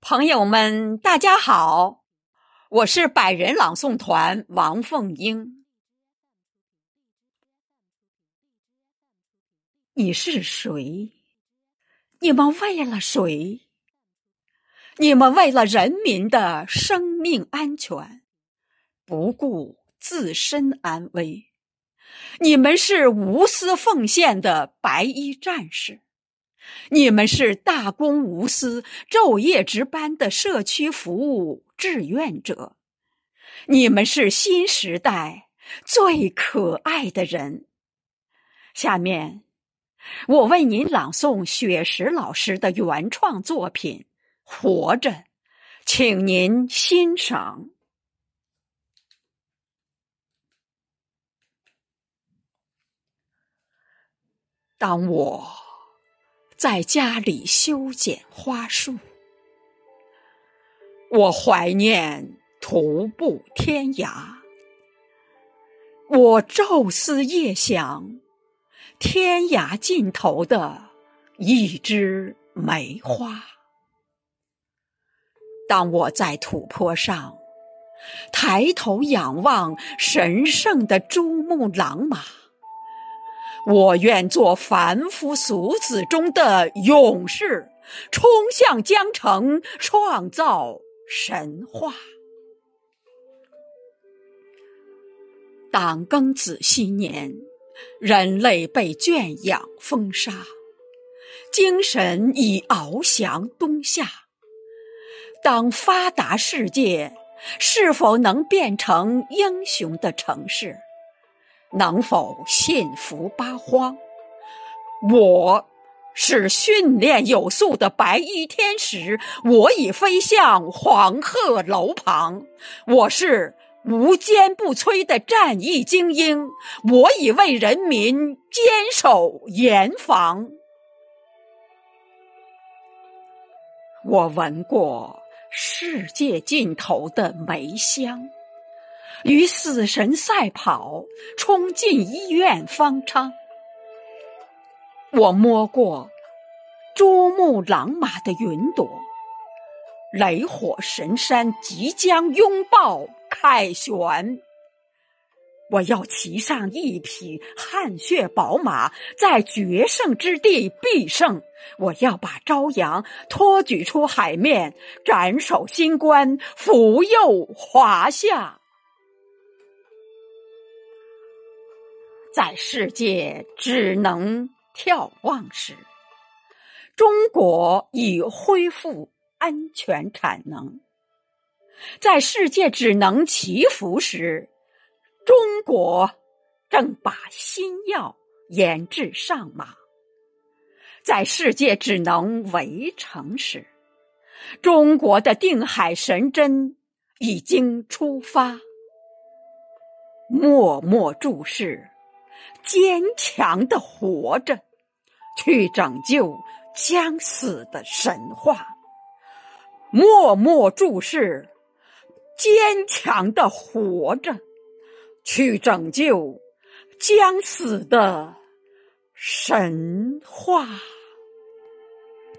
朋友们，大家好，我是百人朗诵团王凤英。你是谁？你们为了谁？你们为了人民的生命安全，不顾自身安危。你们是无私奉献的白衣战士。你们是大公无私、昼夜值班的社区服务志愿者，你们是新时代最可爱的人。下面，我为您朗诵雪石老师的原创作品《活着》，请您欣赏。当我。在家里修剪花树，我怀念徒步天涯。我昼思夜想，天涯尽头的一枝梅花。当我在土坡上抬头仰望神圣的珠穆朗玛。我愿做凡夫俗子中的勇士，冲向江城，创造神话。当庚子新年，人类被圈养封杀，精神已翱翔冬夏。当发达世界是否能变成英雄的城市？能否信服八荒？我是训练有素的白衣天使，我已飞向黄鹤楼旁。我是无坚不摧的战役精英，我已为人民坚守严防。我闻过世界尽头的梅香。与死神赛跑，冲进医院方舱。我摸过珠穆朗玛的云朵，雷火神山即将拥抱凯旋。我要骑上一匹汗血宝马，在决胜之地必胜。我要把朝阳托举出海面，斩首新冠，扶佑华夏。在世界只能眺望时，中国已恢复安全产能；在世界只能祈福时，中国正把新药研制上马；在世界只能围城时，中国的定海神针已经出发。默默注视。坚强的活着，去拯救将死的神话。默默注视，坚强的活着，去拯救将死的神话。